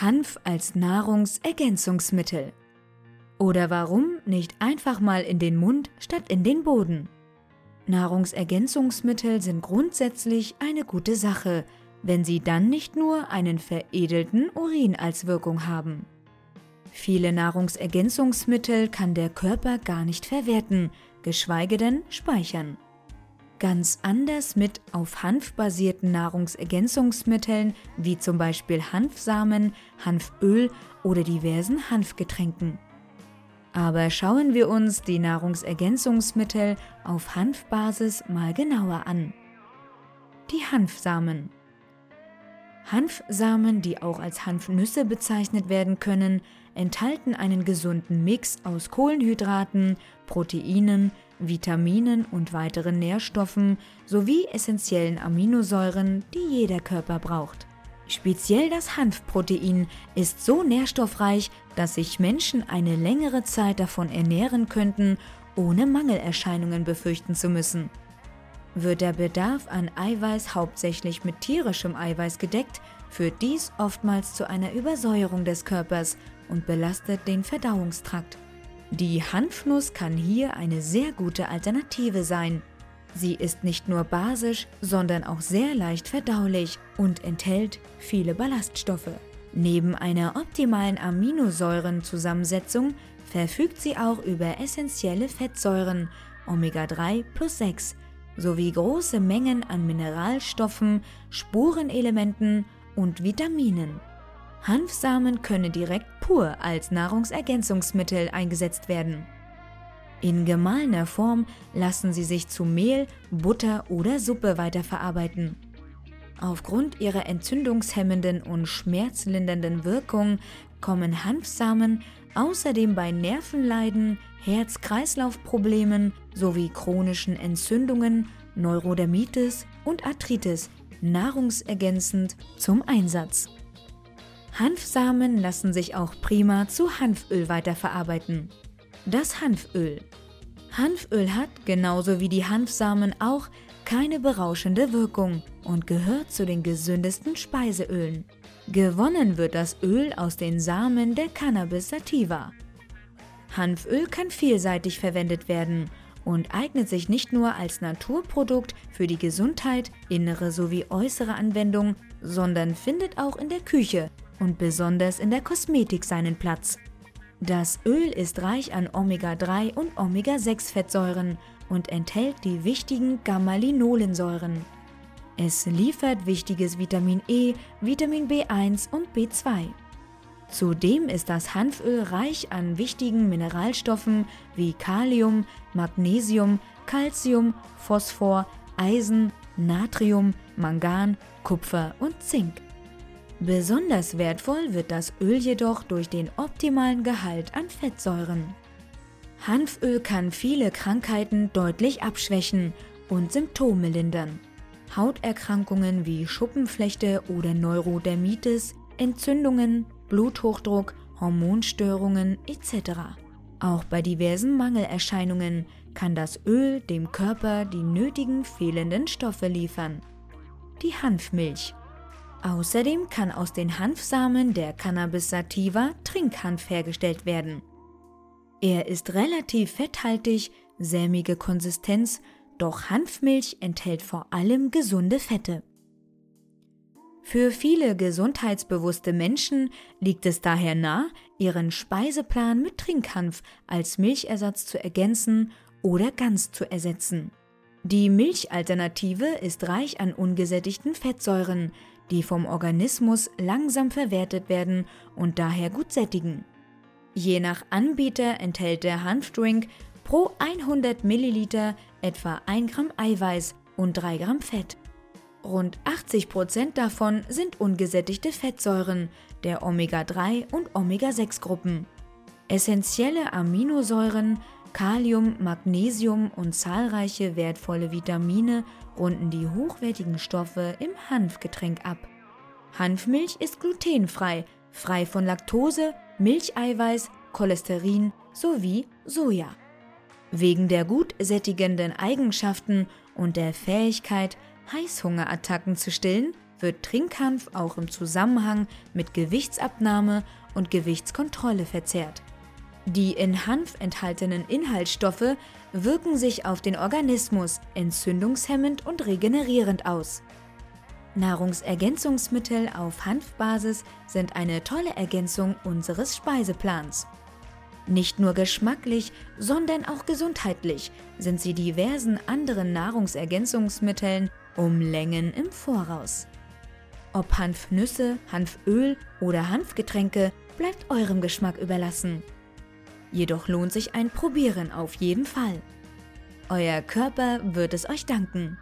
Hanf als Nahrungsergänzungsmittel. Oder warum nicht einfach mal in den Mund statt in den Boden? Nahrungsergänzungsmittel sind grundsätzlich eine gute Sache, wenn sie dann nicht nur einen veredelten Urin als Wirkung haben. Viele Nahrungsergänzungsmittel kann der Körper gar nicht verwerten, geschweige denn speichern. Ganz anders mit auf Hanf basierten Nahrungsergänzungsmitteln wie zum Beispiel Hanfsamen, Hanföl oder diversen Hanfgetränken. Aber schauen wir uns die Nahrungsergänzungsmittel auf Hanfbasis mal genauer an. Die Hanfsamen. Hanfsamen, die auch als Hanfnüsse bezeichnet werden können, enthalten einen gesunden Mix aus Kohlenhydraten, Proteinen, Vitaminen und weiteren Nährstoffen sowie essentiellen Aminosäuren, die jeder Körper braucht. Speziell das Hanfprotein ist so nährstoffreich, dass sich Menschen eine längere Zeit davon ernähren könnten, ohne Mangelerscheinungen befürchten zu müssen. Wird der Bedarf an Eiweiß hauptsächlich mit tierischem Eiweiß gedeckt, führt dies oftmals zu einer Übersäuerung des Körpers und belastet den Verdauungstrakt. Die Hanfnuss kann hier eine sehr gute Alternative sein. Sie ist nicht nur basisch, sondern auch sehr leicht verdaulich und enthält viele Ballaststoffe. Neben einer optimalen Aminosäurenzusammensetzung verfügt sie auch über essentielle Fettsäuren Omega-3 plus 6 sowie große Mengen an Mineralstoffen, Spurenelementen und Vitaminen. Hanfsamen können direkt pur als Nahrungsergänzungsmittel eingesetzt werden. In gemahlener Form lassen sie sich zu Mehl, Butter oder Suppe weiterverarbeiten. Aufgrund ihrer entzündungshemmenden und schmerzlindernden Wirkung kommen Hanfsamen außerdem bei Nervenleiden, Herz-Kreislauf-Problemen sowie chronischen Entzündungen, Neurodermitis und Arthritis nahrungsergänzend zum Einsatz. Hanfsamen lassen sich auch prima zu Hanföl weiterverarbeiten. Das Hanföl. Hanföl hat, genauso wie die Hanfsamen auch, keine berauschende Wirkung und gehört zu den gesündesten Speiseölen. Gewonnen wird das Öl aus den Samen der Cannabis sativa. Hanföl kann vielseitig verwendet werden und eignet sich nicht nur als Naturprodukt für die Gesundheit, innere sowie äußere Anwendung, sondern findet auch in der Küche und besonders in der Kosmetik seinen Platz. Das Öl ist reich an Omega-3 und Omega-6-Fettsäuren und enthält die wichtigen Gamma-Linolensäuren. Es liefert wichtiges Vitamin E, Vitamin B1 und B2. Zudem ist das Hanföl reich an wichtigen Mineralstoffen wie Kalium, Magnesium, Calcium, Phosphor, Eisen, Natrium, Mangan, Kupfer und Zink. Besonders wertvoll wird das Öl jedoch durch den optimalen Gehalt an Fettsäuren. Hanföl kann viele Krankheiten deutlich abschwächen und Symptome lindern. Hauterkrankungen wie Schuppenflechte oder Neurodermitis, Entzündungen, Bluthochdruck, Hormonstörungen etc. Auch bei diversen Mangelerscheinungen kann das Öl dem Körper die nötigen fehlenden Stoffe liefern. Die Hanfmilch. Außerdem kann aus den Hanfsamen der Cannabis sativa Trinkhanf hergestellt werden. Er ist relativ fetthaltig, sämige Konsistenz, doch Hanfmilch enthält vor allem gesunde Fette. Für viele gesundheitsbewusste Menschen liegt es daher nah, ihren Speiseplan mit Trinkhanf als Milchersatz zu ergänzen oder ganz zu ersetzen. Die Milchalternative ist reich an ungesättigten Fettsäuren, die vom Organismus langsam verwertet werden und daher gut sättigen. Je nach Anbieter enthält der Hanfdrink pro 100 Milliliter etwa 1 Gramm Eiweiß und 3 Gramm Fett. Rund 80 Prozent davon sind ungesättigte Fettsäuren der Omega-3 und Omega-6-Gruppen. Essentielle Aminosäuren, Kalium, Magnesium und zahlreiche wertvolle Vitamine runden die hochwertigen Stoffe im Hanfgetränk ab. Hanfmilch ist glutenfrei, frei von Laktose, Milcheiweiß, Cholesterin sowie Soja. Wegen der gut sättigenden Eigenschaften und der Fähigkeit, Heißhungerattacken zu stillen, wird Trinkhanf auch im Zusammenhang mit Gewichtsabnahme und Gewichtskontrolle verzehrt. Die in Hanf enthaltenen Inhaltsstoffe wirken sich auf den Organismus entzündungshemmend und regenerierend aus. Nahrungsergänzungsmittel auf Hanfbasis sind eine tolle Ergänzung unseres Speiseplans. Nicht nur geschmacklich, sondern auch gesundheitlich sind sie diversen anderen Nahrungsergänzungsmitteln um Längen im Voraus. Ob Hanfnüsse, Hanföl oder Hanfgetränke bleibt eurem Geschmack überlassen. Jedoch lohnt sich ein Probieren auf jeden Fall. Euer Körper wird es euch danken.